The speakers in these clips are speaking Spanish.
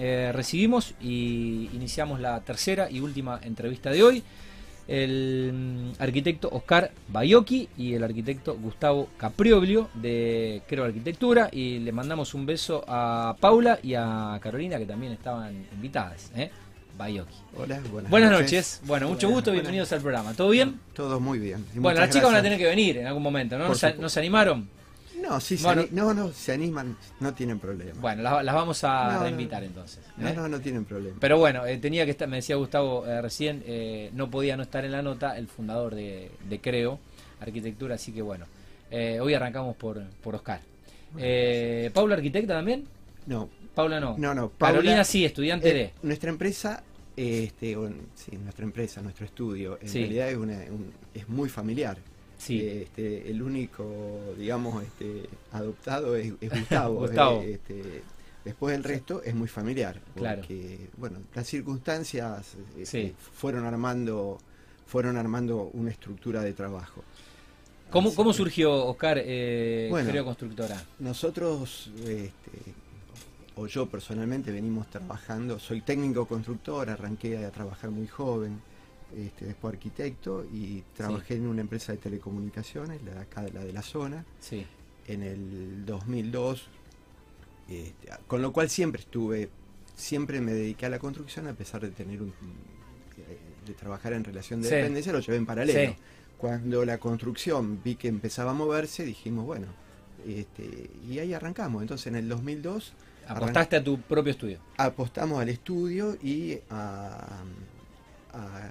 eh, recibimos y iniciamos la tercera y última entrevista de hoy. El mm, arquitecto Oscar Bayocchi y el arquitecto Gustavo Caprioglio de Creo Arquitectura. Y le mandamos un beso a Paula y a Carolina que también estaban invitadas. ¿eh? Bayocchi. Hola, buenas, Buenas noches. Bueno, mucho gusto, buenas. bienvenidos al programa. ¿Todo bien? Todo muy bien. Y Bueno, las chicas van a tener que venir en algún momento, ¿no? Por ¿No se, supuesto. no se animaron? No, sí, se Bueno. no, no, se animan, no tienen problema. Bueno, las, las vamos a No, no, reinvitar entonces. no, ¿eh? no, no tienen problema. Pero bueno, eh, tenía que estar, me decía Gustavo eh, recién, eh, no podía no estar en la nota el fundador de, de Creo Arquitectura, así que bueno, hoy arrancamos por, por Oscar. Eh, ¿Paula arquitecta también? No, Paula no. no, no. Paula, Carolina sí, estudiante de... Nuestra empresa, este, o- sí, nuestra empresa, nuestro estudio, en Sí. realidad es, una, un- es muy familiar. Sí, Este, el único, digamos, este, adoptado es, es Gustavo. Gustavo. eh, este, después el resto es muy familiar. Claro. Porque, bueno, las circunstancias este, Sí. fueron armando fueron armando una estructura de trabajo. ¿Cómo, surgió Oscar eh, Bueno. Constructora? Nosotros, este, o yo personalmente, venimos trabajando, soy técnico constructor, arranqué a trabajar muy joven, este, después arquitecto y trabajé en una empresa de telecomunicaciones, la de acá, la de la zona, Sí, en el 2002, este, con lo cual siempre estuve, siempre me dediqué a la construcción a pesar de tener un, eh, de trabajar en relación de Sí. dependencia, lo llevé en paralelo. Cuando la construcción vi que empezaba a moverse, dijimos, bueno, este, y ahí arrancamos. Entonces en el 2002 apostaste a tu propio estudio. apostamos al estudio y a, a-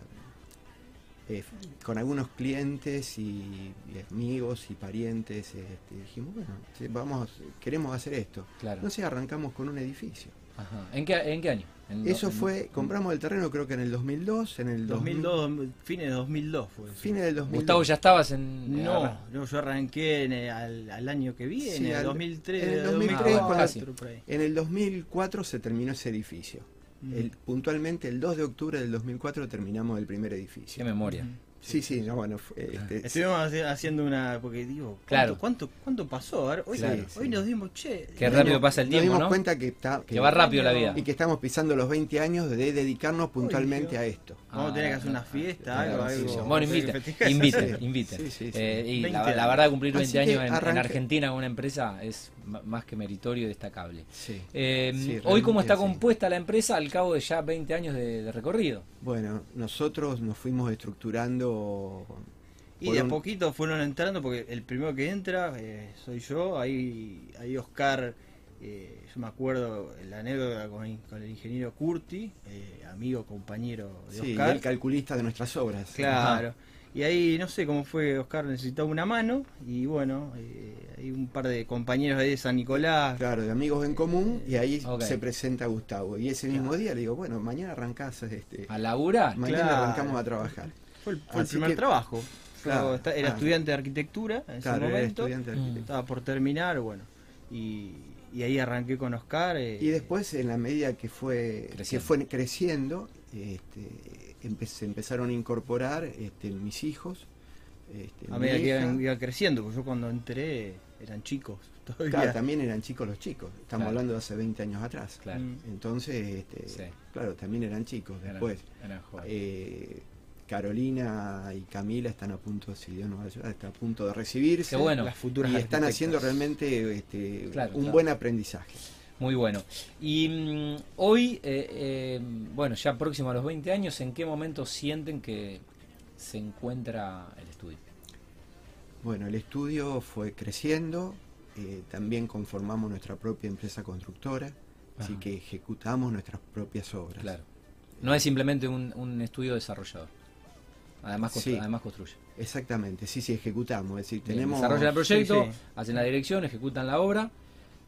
eh, con algunos clientes y, y amigos y parientes este, dijimos bueno vamos queremos hacer esto Claro. entonces arrancamos con un edificio Ajá. ¿En, qué, ¿En qué año? En do- eso en- fue compramos el terreno creo que en el 2002 en el 2002, fines de 2002 fue. eso. fines del 2002 Gustavo, ¿ya estabas en...? No, no, yo arranqué en el- al, al año que viene, Sí, en el al- 2003, en el 2003, 2004, casi. por ahí. en el 2004 se terminó ese edificio Mm. El- puntualmente el 2 de octubre del 2004 terminamos el primer Qué edificio memoria. sí sí no bueno fue, este, Estuvimos haci- haciendo una. Porque digo, ¿cuánto, Claro. cuánto, cuánto pasó? Ver, hoy, Claro, hoy sí. nos dimos, che. Qué nos rápido pasa el nos tiempo, dimos ¿no? cuenta que, está, Que va rápido la vida. y que estamos pisando los 20 años de dedicarnos puntualmente a esto. Vamos a tener que hacer una Ah, fiesta, claro, algo, sí, algo. Bueno, que Sí, sí, sí, sí. Eh, y 20 la, la verdad, cumplir 20 Así que años en, en Argentina con una empresa es más que meritorio y destacable. Sí. Eh, Sí, hoy, ¿cómo está compuesta la empresa al cabo de ya 20 años de, de recorrido? Bueno, nosotros nos fuimos estructurando. Y de a poquito fueron entrando, porque el primero que entra eh, soy yo, ahí, ahí Oscar, eh, yo me acuerdo la anécdota con, con el ingeniero Curti, eh, amigo, compañero de Sí, Oscar. el calculista de nuestras obras. Claro. Y ahí, no sé cómo fue, Oscar necesitaba una mano y bueno, eh, hay un par de compañeros ahí de San Nicolás. Claro, de amigos en común, y ahí se presenta Gustavo. Y ese mismo día le digo, bueno, mañana arrancás, este, ¿A laburar? mañana claro. arrancamos a trabajar. Fue el, fue el Así primer que- trabajo. Claro, era ah. estudiante de arquitectura en Claro, ese momento. Mm. Estaba por terminar, bueno. Y, y ahí arranqué con Oscar. eh, Y después, en la medida que fue Creciendo. que fue creciendo, este, empe- se empezaron a incorporar este, mis hijos. este, a medida que iban, iba creciendo, porque yo cuando entré eran chicos. Todavía. Claro, también eran chicos los chicos. Estamos Claro. hablando de hace 20 años atrás. Claro. Mm. Entonces, este, Sí. claro, también eran chicos. Después, eran eh, Carolina y Camila están a punto, si Dios nos ayuda, están a punto de recibirse. Qué bueno. Las futuras Y están arquitectas. haciendo realmente este, Claro, un claro. buen aprendizaje. Muy bueno. Y mm, hoy, eh, eh, bueno, ya próximo a los 20 años, ¿en qué momento sienten que se encuentra el estudio? Bueno, el estudio fue creciendo, eh, también conformamos nuestra propia empresa constructora, así que ejecutamos nuestras propias obras. Claro. No es simplemente un, un estudio desarrollador. Además, constru- Sí. además construye. Exactamente, sí, sí, ejecutamos, es decir, tenemos... Desarrollan el proyecto, sí, sí. hacen la dirección, ejecutan la obra.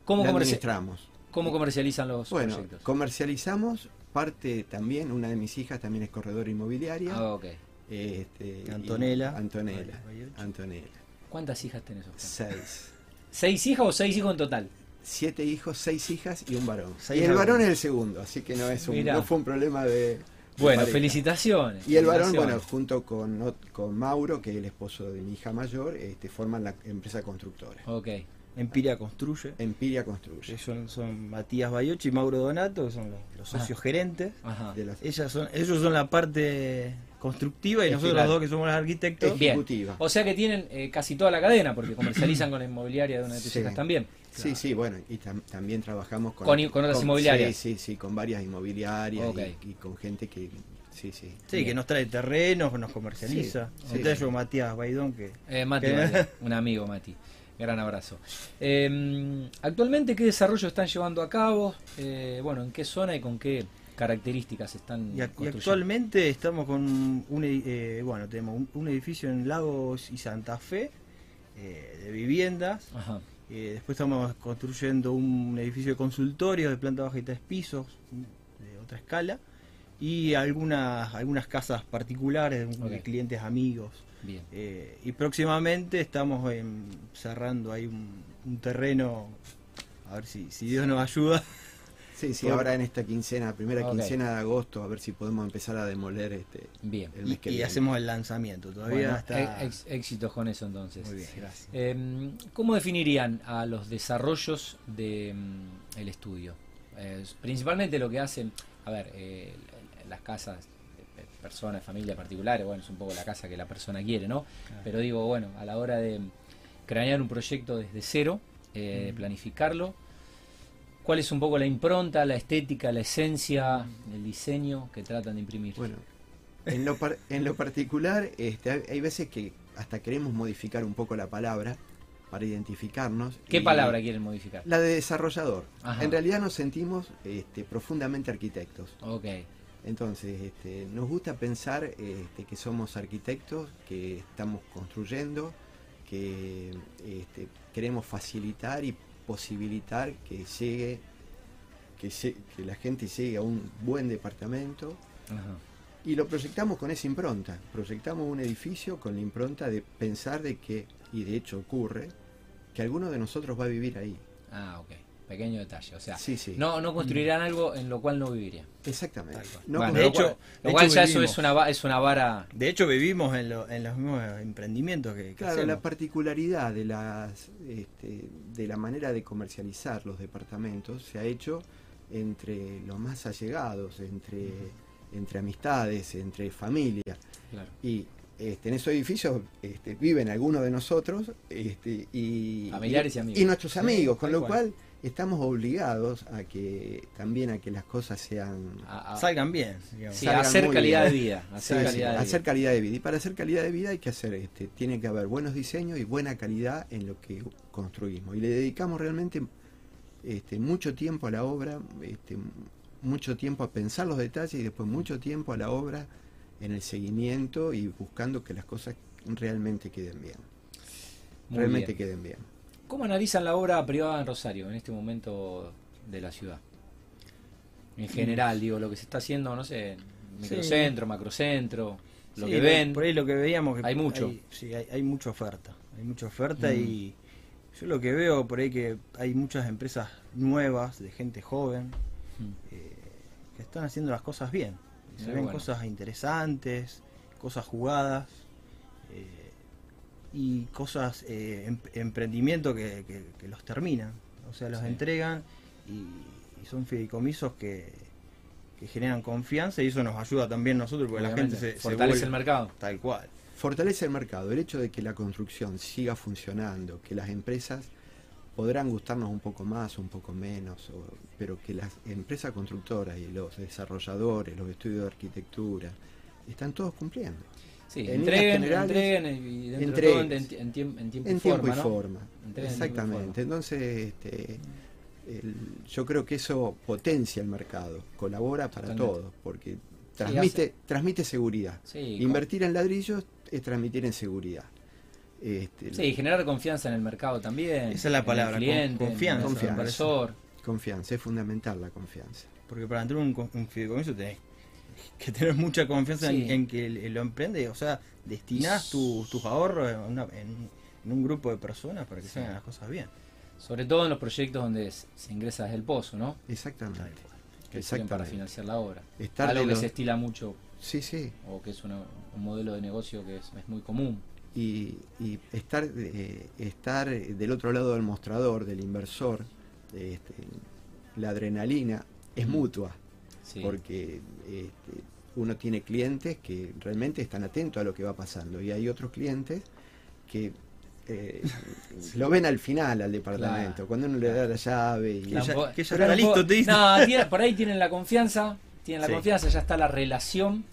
¿Cómo, la administramos. Cómo comercializan los Bueno, proyectos? comercializamos, parte también, una de mis hijas también es corredora inmobiliaria. Ah, ok. este, Antonella. Antonella. Antonella. ¿Cuántas hijas tenés? Oscar? Seis. ¿Seis hijas o seis hijos en total? Siete hijos, seis hijas y un varón. Seis y el varón es el segundo, así que no es un, no fue un problema de. Bueno, pareja. felicitaciones. Y el varón, bueno, junto con, con Mauro, que es el esposo de mi hija mayor, este, forman la empresa constructora. Ok. Empiria Construye. Empiria Construye. son, son Matías Bayochi y Mauro Donato, que son los, los socios gerentes. Ajá. De las Ellas son, ellos son la parte constructiva y Es nosotros final. los dos que somos los arquitectos. Bien. ejecutiva. O sea que tienen eh, casi toda la cadena, porque comercializan con la inmobiliaria de una de tus Sí. hijas también. Sí, sí, bueno, y tam- también trabajamos con, Con otras inmobiliarias. Sí, sí, sí, con varias inmobiliarias y, y con gente que, sí, sí. Sí, que nos trae terrenos, nos comercializa. Sí, sí. Entre ellos Matías Baidón, que Eh, Mati, Que- un amigo Mati. Gran abrazo. Eh, actualmente, ¿qué desarrollo están llevando a cabo? Eh, bueno, ¿en qué zona y con qué características están Y, actualmente estamos con un, eh, bueno, tenemos un, un edificio en Lagos y Santa Fe eh, de viviendas. Ajá. Eh, después estamos construyendo un edificio de consultorio de planta baja y tres pisos, de otra escala. Y algunas, algunas casas particulares de, de Ok. clientes amigos. Bien. Eh, y próximamente estamos em, cerrando ahí un, un terreno, a ver si, si Dios nos ayuda. Sí, sí, Por- ahora en esta quincena, primera quincena de agosto, a ver si podemos empezar a demoler este Bien. el Y, mes que y viene. hacemos el lanzamiento. Todavía Bueno, está. ex- éxitos con eso entonces. Muy bien, gracias. Eh, ¿Cómo definirían a los desarrollos del estudio? Eh, principalmente lo que hacen, a ver, eh, las casas, de personas, familias particulares, bueno, es un poco la casa que la persona quiere, ¿no? Claro. Pero digo, bueno, a la hora de cranear un proyecto desde cero, eh, planificarlo, ¿cuál es un poco la impronta, la estética, la esencia, el diseño que tratan de imprimir? Bueno, en lo, par- en lo particular, este, hay, hay veces que hasta queremos modificar un poco la palabra para identificarnos. ¿Qué y- palabra quieren modificar? La de desarrollador. Ajá. En realidad nos sentimos este, profundamente arquitectos. Ok, Entonces, este, nos gusta pensar este, que somos arquitectos, que estamos construyendo, que este, queremos facilitar y posibilitar que llegue, que, lle- que la gente llegue a un buen departamento Ajá. y lo proyectamos con esa impronta. Proyectamos un edificio con la impronta de pensar de que, y de hecho ocurre, que alguno de nosotros va a vivir ahí. Ah, ok. Pequeño detalle. O sea, Sí, sí. no, no construirán algo en lo cual no vivirían. Exactamente. No Bueno, de lo hecho- cual, lo cual hecho ya eso vivimos. es una, es una vara. De hecho, vivimos en, lo- en los mismos emprendimientos que, que Claro, hacemos. la particularidad de, las, este, de la manera de comercializar los departamentos se ha hecho entre los más allegados, entre, entre amistades, entre familia. Claro. Y este, en esos edificios este, viven algunos de nosotros este, y, Familiares y amigos. y nuestros Sí, amigos, con lo cual. cual estamos obligados a que también a que las cosas sean A, a- Salgan bien. digamos. sí, salgan hacer calidad bien. de vida. Hacer Sí, sí, calidad de hacer vida. calidad de vida. Y para hacer calidad de vida hay que hacer, este, tiene que haber buenos diseños y buena calidad en lo que construimos. Y le dedicamos realmente este, mucho tiempo a la obra, este, mucho tiempo a pensar los detalles y después mucho tiempo a la obra en el seguimiento y buscando que las cosas realmente queden bien. Muy realmente bien. queden bien. ¿Cómo analizan la obra privada en Rosario en este momento de la ciudad? En general, digo, lo que se está haciendo, no sé, microcentro, macrocentro, lo Sí, que ven. Por ahí lo que veíamos. Que Hay mucho. Hay, sí, hay, hay mucha oferta. Hay mucha oferta Mm. y yo lo que veo por ahí que hay muchas empresas nuevas, de gente joven, Mm. eh, que están haciendo las cosas bien. Se Muy ven bueno. cosas interesantes, cosas jugadas eh, y cosas, eh, em- emprendimiento que, que- que los terminan. O sea, los Sí. entregan y, y son fideicomisos que, que generan confianza y eso nos ayuda también nosotros porque la gente se, se fortalece vuelve- el mercado. Tal cual. Fortalece el mercado, el hecho de que la construcción siga funcionando, que las empresas podrán gustarnos un poco más o un poco menos, o- pero que las empresas constructoras y los desarrolladores, los estudios de arquitectura, están todos cumpliendo. Sí, En entreguen, entreguen y dentro de entreguen. todo en, en tiemp- en tiempo y En forma, tiempo y ¿no? forma. Entreguen en tiempo y Exactamente. forma. Entonces, este, el- yo creo que eso potencia el mercado, colabora para Totalmente. todos, porque transmite, transmite seguridad. Sí, Invertir en ladrillos es transmitir en seguridad. Este, Sí, generar confianza en el mercado también. Esa es la en el palabra, con- cliente, confianza, en el confianza. inversor. Confianza, es fundamental la confianza. Porque para entrar en un, un fideicomiso tenés que tener mucha confianza Sí. en, en que lo emprende. O sea, destinás tu- tus ahorros en, una- en- en un grupo de personas para que Sí. se hagan las cosas bien. Sobre todo en los proyectos donde se ingresa desde el pozo, ¿no? Exactamente. Que sirven para Exactamente. financiar la obra. Estar Algo que se estila mucho Sí, sí. o que es una- un modelo de negocio que es, es muy común. y, y estar, eh, estar del otro lado del mostrador, del inversor, este, la adrenalina es Mm. mutua, Sí. porque este, uno tiene clientes que realmente están atentos a lo que va pasando y hay otros clientes que eh, lo ven al final al departamento, Claro, cuando uno le da la llave y Que ya- que ya está listo, te dice. No, tiene- por ahí tienen la confianza, tienen la Sí. confianza, ya está la relación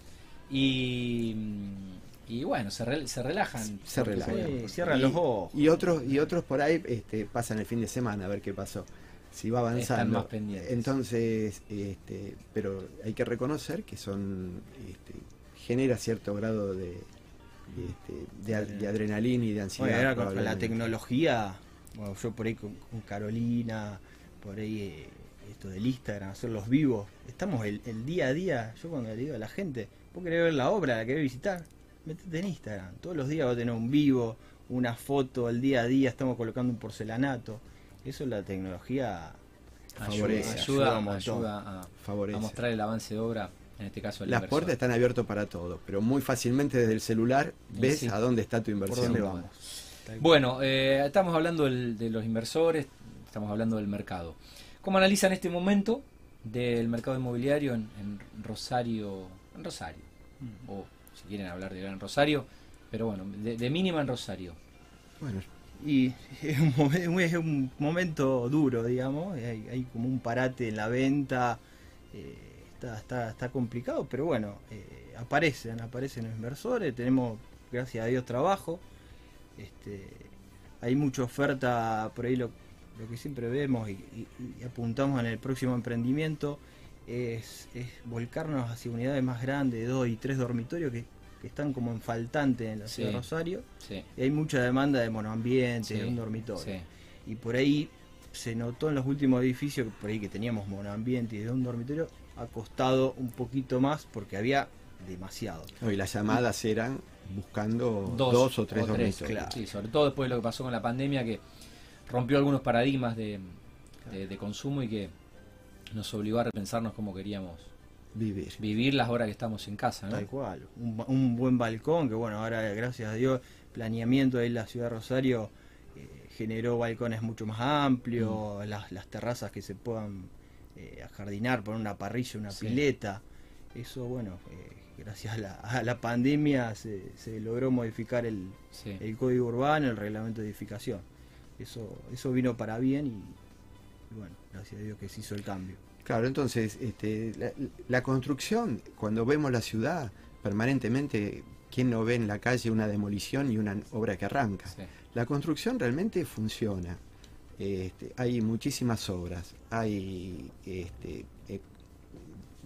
y, y bueno, se, re- se relajan. Se relajan. Sí, cierran y, los ojos. y otros y otros por ahí este, pasan el fin de semana a ver qué pasó si va Están avanzando. más pendientes. entonces este, pero hay que reconocer que son este, genera cierto grado de este, de, de adrenalina y de ansiedad ahora con, la tecnología, bueno, yo por ahí con, con Carolina, por ahí eh, esto del Instagram, hacer los vivos, estamos el, el día a día, yo cuando le digo a la gente, vos querés ver la obra, la querés visitar, metete en Instagram, todos los días va a tener un vivo, una foto, el día a día estamos colocando un porcelanato, eso es la tecnología favorece, ayuda, ayuda un montón. ayuda a, favorece a mostrar el avance de obra, en este caso el las inversor. puertas están abiertas para todo pero muy fácilmente desde el celular ves sí. a dónde está tu por inversión dónde vamos. Bueno, eh, estamos hablando del- de los inversores, estamos hablando del mercado. ¿Cómo analizan este momento del mercado inmobiliario en, en Rosario? En Rosario, Mm. o si quieren hablar de Gran Rosario, pero bueno, de, de mínima en Rosario. bueno Y es un, es un momento duro, digamos. Hay, hay como un parate en la venta. eh, está, está, está complicado, pero bueno, eh, aparecen, aparecen los inversores. Tenemos, gracias a Dios, trabajo. Este, hay mucha oferta por ahí. Lo, lo que siempre vemos y, apuntamos en el próximo emprendimiento es, es volcarnos hacia unidades más grandes, de dos y tres dormitorios que, que están como en faltante en la Sí. ciudad de Rosario. Sí, Y hay mucha demanda de monoambiente, Sí, de un dormitorio. sí. Y por ahí se notó en los últimos edificios, por ahí que teníamos monoambiente y de un dormitorio, ha costado un poquito más porque había demasiado. hoy las llamadas eran buscando Dos, dos, o tres dormitorios claro. Sí, sobre todo después de lo que pasó con la pandemia, que rompió algunos paradigmas de, de- de consumo y que nos obligó a repensarnos cómo queríamos vivir vivir las horas que estamos en casa. ¿no? Tal cual. Un, un buen balcón, que bueno, ahora gracias a Dios, planeamiento en la ciudad de Rosario eh, generó balcones mucho más amplios, Mm. las, las terrazas que se puedan eh, ajardinar, poner una parrilla, una Sí. pileta. Eso, bueno, eh, gracias a la, a la pandemia se, se logró modificar el, Sí. el código urbano, el reglamento de edificación. Eso, eso vino para bien y, y bueno, gracias a Dios que se hizo el cambio. Claro, entonces este, la, la construcción, cuando vemos la ciudad, permanentemente, ¿quién no ve en la calle una demolición y una obra que arranca? Sí. La construcción realmente funciona. Este, hay muchísimas obras, hay este, eh,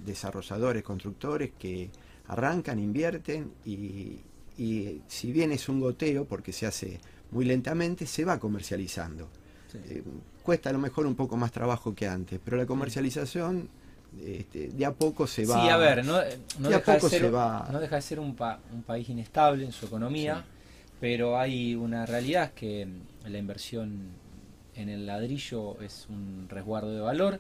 desarrolladores, constructores que arrancan, invierten y, y si bien es un goteo, porque se hace muy lentamente, se va comercializando. Sí. Eh, cuesta a lo mejor un poco más trabajo que antes, pero la comercialización este, de a poco se va. Sí, a ver, no, de deja, de poco ser, se va- no deja de ser un, pa- un país inestable en su economía, Sí. pero hay una realidad que la inversión en el ladrillo es un resguardo de valor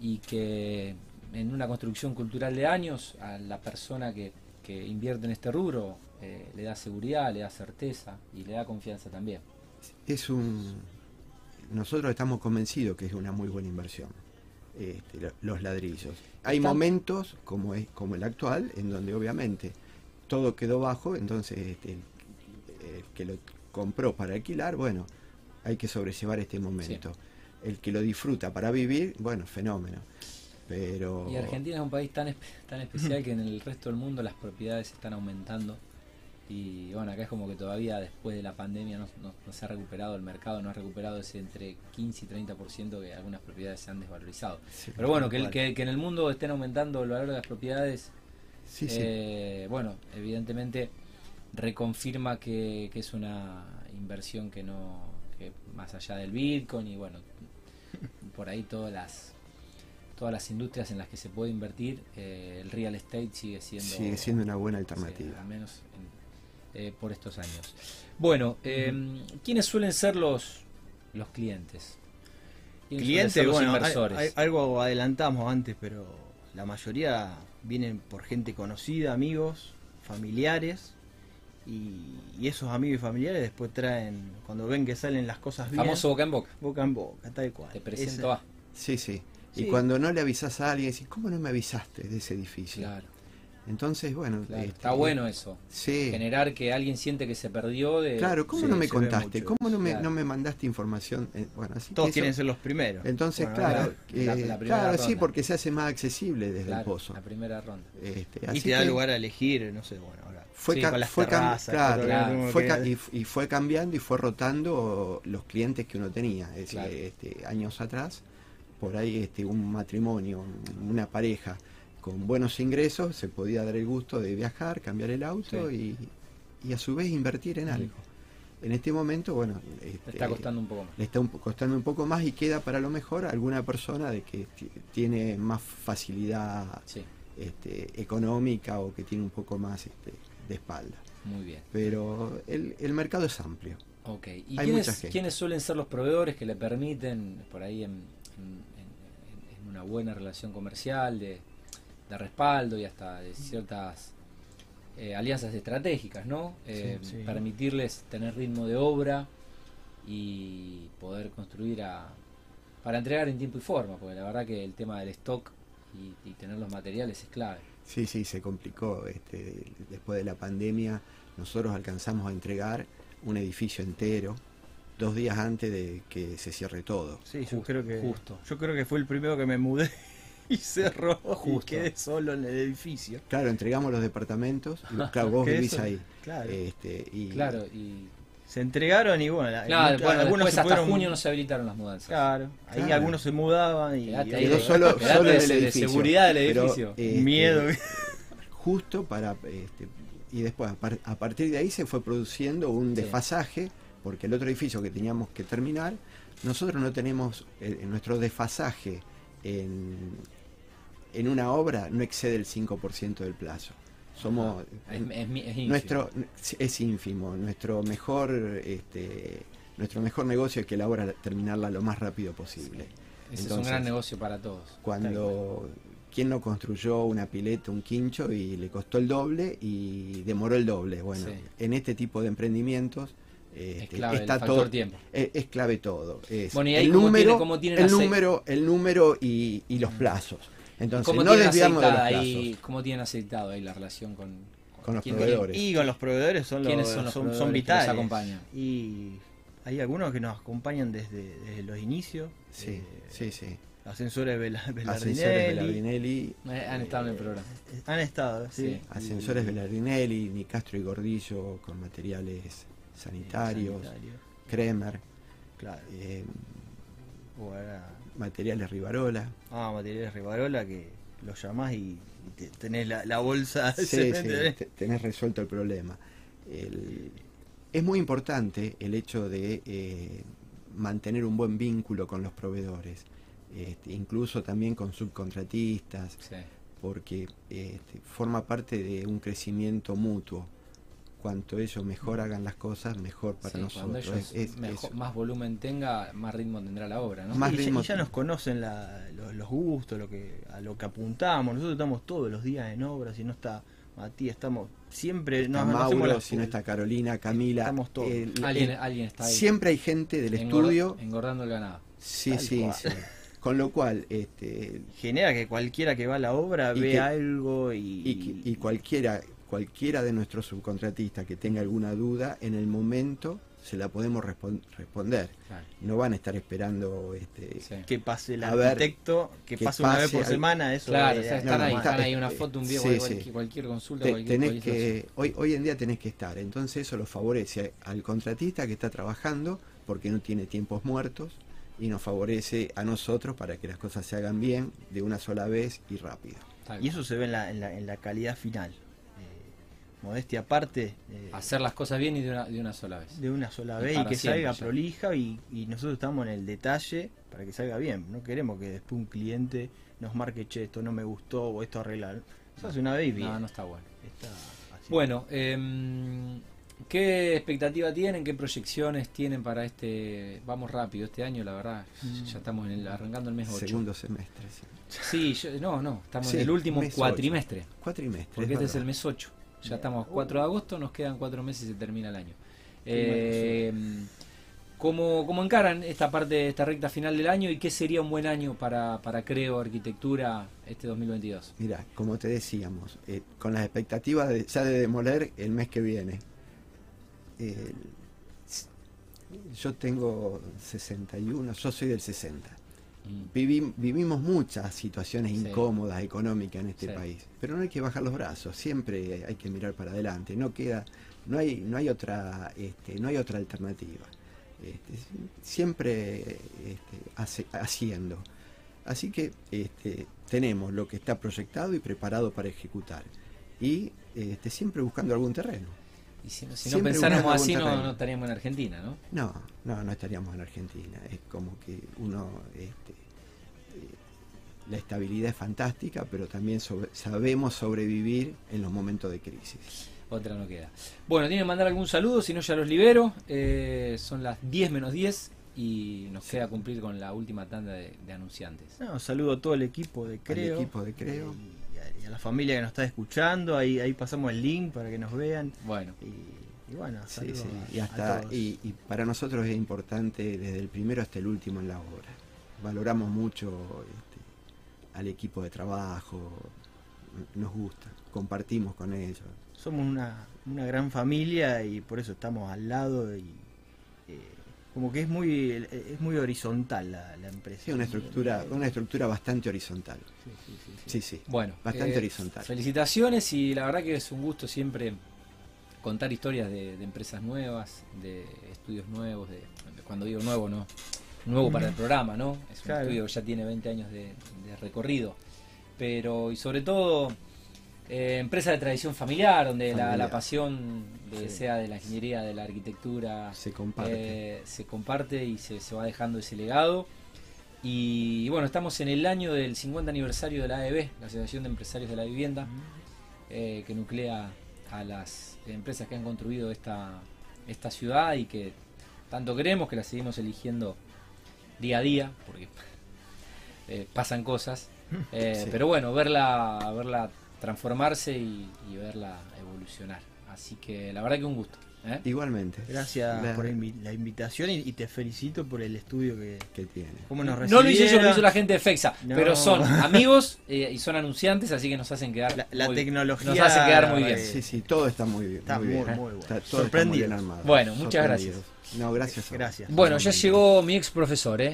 y que en una construcción cultural de años a la persona que, que invierte en este rubro eh, le da seguridad, le da certeza y le da confianza también. es un nosotros estamos convencidos que es una muy buena inversión este, lo- los ladrillos. Hay Está- momentos como es como el actual en donde obviamente todo quedó bajo entonces este, el, el que lo compró para alquilar bueno hay que sobrellevar este momento. El que lo disfruta para vivir bueno fenómeno. Pero Y Argentina es un país tan, tan especial que en el resto del mundo las propiedades están aumentando. Y bueno, acá es como que todavía después de la pandemia no, no- no se ha recuperado el mercado, no ha recuperado ese entre 15 y 30% que algunas propiedades se han desvalorizado. Sí, Pero bueno, que, que, que en el mundo estén aumentando el valor de las propiedades, sí, sí. eh, bueno, evidentemente reconfirma que, que es una inversión que no, que más allá del Bitcoin y bueno, por ahí todas las todas las industrias en las que se puede invertir, eh, el real estate sigue siendo sigue siendo una buena sí, alternativa al menos en- eh, por estos años. Bueno, eh, ¿quiénes suelen ser los los clientes? ¿Quiénes suelen Clientes, los bueno, inversores? hay- algo adelantamos antes, pero la mayoría vienen por gente conocida, amigos, familiares Y, y esos amigos y familiares después traen, cuando ven que salen las cosas bien, Famoso boca en boca. boca en boca, tal cual. Te presento Esa- a. Sí, sí. Y Sí. cuando no le avisas a alguien, decís, ¿cómo no me avisaste de ese edificio? Claro, Entonces, bueno, claro. este, Está bueno eso. Sí. Generar que alguien siente que se perdió de. Claro, ¿cómo Sí, no me contaste? ¿Cómo no me, Claro. no me mandaste información? Eh, bueno, así que Todos eso- quieren ser los primeros. Entonces, Bueno, claro, ahora- eh, la- la claro, sí, porque se hace más accesible desde Claro, el pozo. La primera ronda. Este, Y así te da que lugar a elegir, no sé, bueno, ahora. fue, Sí, ca- con las fue terrazas, claro, fue que- ca- y, y fue cambiando y fue rotando los clientes que uno tenía. Es decir, este, años atrás, por ahí este, un matrimonio, una pareja con buenos ingresos se podía dar el gusto de viajar, cambiar el auto y, y a su vez invertir en algo. En este momento, bueno, Te este, está costando un poco más. le está un costando un poco más y queda para lo mejor alguna persona de que ti- tiene más facilidad Sí, este, económica o que tiene un poco más este, de espalda. muy bien. Pero el, el mercado es amplio. Ok. ¿Y Hay quiénes, mucha gente. quiénes suelen ser los proveedores que le permiten, por ahí en, en- en- en una buena relación comercial, de, de respaldo y hasta de ciertas eh, alianzas estratégicas, ¿no? Eh, Sí, sí. Permitirles tener ritmo de obra y poder construir a, para entregar en tiempo y forma, porque la verdad que el tema del stock y, y tener los materiales es clave. Sí, sí, se complicó. Este, después de la pandemia, nosotros alcanzamos a entregar un edificio entero dos días antes de que se cierre todo. Sí, yo creo que justo. yo creo que fue el primero que me mudé y cerró Justo. y quedé solo en el edificio. Claro, entregamos los departamentos. y, claro, vos vivís eso- ahí. Claro. Este, y Claro, y se entregaron y bueno, la- claro, muchos- bueno, algunos después se hasta fueron- junio no se habilitaron las mudanzas. Claro, ahí Claro. algunos se mudaban y, Quedate quedó de- solo, solo en de- el de edificio. seguridad del Pero, edificio. este, miedo. justo para este, y después a, par- a partir de ahí se fue produciendo un Sí. desfasaje porque el otro edificio que teníamos que terminar nosotros no tenemos eh, nuestro desfasaje en, en una obra no excede el 5% del plazo somos Es, es es nuestro es ínfimo nuestro mejor este nuestro mejor negocio es que la obra terminarla lo más rápido posible Ese es un gran negocio para todos. cuando quién no construyó una pileta, un quincho y le costó el doble y demoró el doble. Bueno, Sí. en este tipo de emprendimientos Es este, clave el está factor todo tiempo. es, es clave todo. Es Bueno, y ahí el cómo número, tiene- cómo tienen el número, el número y, y los Mm. plazos. Entonces, ¿Cómo no tienen desviarnos de los ahí, ¿Cómo tienen aceitado ahí la relación con, Con los proveedores. Y con los proveedores son los, ¿Quiénes son los son, proveedores son que los vitales. acompañan? Y hay algunos que nos acompañan desde, desde los inicios. Sí, eh, sí, sí. Ascensores Vela- Ascensores Velardinelli. Eh, han estado en el programa. Eh, Han estado, sí. Sí. Ascensores Velardinelli, Nicastro y Gordillo con materiales sanitarios, sanitario, Kremer, Claro. eh, O ahora- materiales Rivarola. ah, materiales Rivarola que los llamás y, y te- tenés la, la bolsa Sí, ¿eh? te- tenés resuelto el problema. El- es muy importante el hecho de eh, mantener un buen vínculo con los proveedores, este, incluso también con subcontratistas, Sí. porque este, forma parte de un crecimiento mutuo. Cuanto ellos mejor hagan las cosas, mejor para Sí, cuando nosotros. ellos Es- es- mejor- más volumen tenga, más ritmo tendrá la obra, ¿no? Más y, ya, ritmo- y ya nos conocen la- los, los gustos, lo que a lo que apuntamos. Nosotros estamos todos los días en obra. Si no está Matías, estamos siempre. está hacemos Mauro, las- si no está Carolina, Camila. Estamos todos. el- alguien, el- alguien está ahí. siempre hay gente del estudio. Engordando el ganado. Sí, Tal sí, cual. sí. Con lo cual, este, genera que cualquiera que va a la obra Y ve que- algo y, y cualquiera cualquiera de nuestros subcontratistas que tenga alguna duda en el momento se la podemos respon- responder Claro. no van a estar esperando este Sí. que pase el ver, arquitecto, que, que pase una vez por al- semana, eso Claro, o sea, no, están no, ahí, está- están ahí una foto, un video, sí, cualquier, sí. cualquier consulta, te- cualquier, tenés que hoy hoy en día tenés que estar entonces eso lo favorece al contratista que está trabajando porque no tiene tiempos muertos y nos favorece a nosotros para que las cosas se hagan bien de una sola vez y rápido y eso se ve en la, en la, en la calidad final. Modestia aparte, eh, Hacer las cosas bien y de una, de una sola vez. de una sola vez y que siempre, salga ya. prolija y, y nosotros estamos en el detalle para que salga bien. No queremos que después un cliente nos marque, che, esto no me gustó o esto arreglar. Se hace una vez y bien. No, no está bueno. Está así. Bueno, em, ¿qué expectativa tienen? ¿Qué proyecciones tienen para este? Vamos rápido, este año, la verdad, Mm. ya estamos en el- arrancando el mes 8. segundo semestre sí. Sí, yo- no, no, estamos Sí, en el último mes cuatrimestre, cuatrimestre porque es este es el mes 8. Ya estamos 4 de agosto, nos quedan 4 meses y se termina el año. Eh, ¿cómo, ¿Cómo encaran esta parte, esta recta final del año y qué sería un buen año para, para Creo Arquitectura este 2022? Mira, como te decíamos, eh, con las expectativas de, ya de demoler el mes que viene. Eh, yo tengo 61, yo soy del 60. Vivi- vivimos muchas situaciones Sí. incómodas económicas en este Sí. país, pero no hay que bajar los brazos, siempre hay que mirar para adelante, no queda, no hay, no hay otra, este, no hay otra alternativa. Este, siempre este, hace- haciendo. Así que este, tenemos lo que está proyectado y preparado para ejecutar. Y este, siempre buscando algún terreno. Y si, no- si no pensáramos así, no, estaríamos en Argentina, ¿no? No, no, no estaríamos en Argentina. Es como que uno, este, eh, la estabilidad es fantástica, pero también sobre- sabemos sobrevivir en los momentos de crisis. Otra no queda. Bueno, ¿tienen que mandar algún saludo? Si no, ya los libero. Eh, son las 10 menos 10 y nos queda cumplir con la última tanda de, de anunciantes. No, saludo a todo el equipo de Creo. equipo de Creo. Y a, y a la familia que nos está escuchando. Ahí, ahí pasamos el link para que nos vean. Bueno, Y, y bueno, Sí, sí, Y, a hasta, todos. y, y para nosotros es importante desde el primero hasta el último en la obra. Valoramos mucho este, al equipo de trabajo, nos gusta, compartimos con ellos. Somos una, una gran familia y por eso estamos al lado y eh, como que es muy es muy horizontal la, la empresa. Sí, una estructura, una estructura bastante horizontal. Sí, sí, sí, sí. Sí, sí. bueno. Bastante eh, horizontal. Felicitaciones y la verdad que es un gusto siempre contar historias de, de empresas nuevas, de estudios nuevos, de cuando digo nuevo, no nuevo para el programa, ¿no? Es un Claro. estudio que ya tiene 20 años de, de recorrido, pero y sobre todo eh, empresa de tradición familiar, donde la, Familiar. la pasión de- Sí. sea de la ingeniería, de la arquitectura, Se comparte. eh, se comparte y se, se va dejando ese legado. Y bueno, estamos en el año del 50 aniversario de la AEB, la Asociación de Empresarios de la Vivienda, eh, que nuclea a las empresas que han construido esta, esta ciudad y que tanto queremos que la seguimos eligiendo día a día, porque pasan cosas. Sí. Pero bueno, verla, verla transformarse y, y verla evolucionar. Así que la verdad que un gusto. ¿eh? Igualmente. Gracias La- por la invitación y, y te felicito por el estudio que que tiene. cómo nos No lo hice yo, lo hizo la gente de FEXA, No. pero son amigos eh, y son anunciantes, así que nos hacen quedar La, la muy- tecnología nos hace quedar muy bien. Sí, sí, todo está muy bien. Está muy, muy, bien. muy bueno. Está- todo está muy Sorprendido. bien armado. Bueno, muchas Sorprendido. No, gracias. Gracias. Bueno, ya llegó mi ex profesor, ¿eh?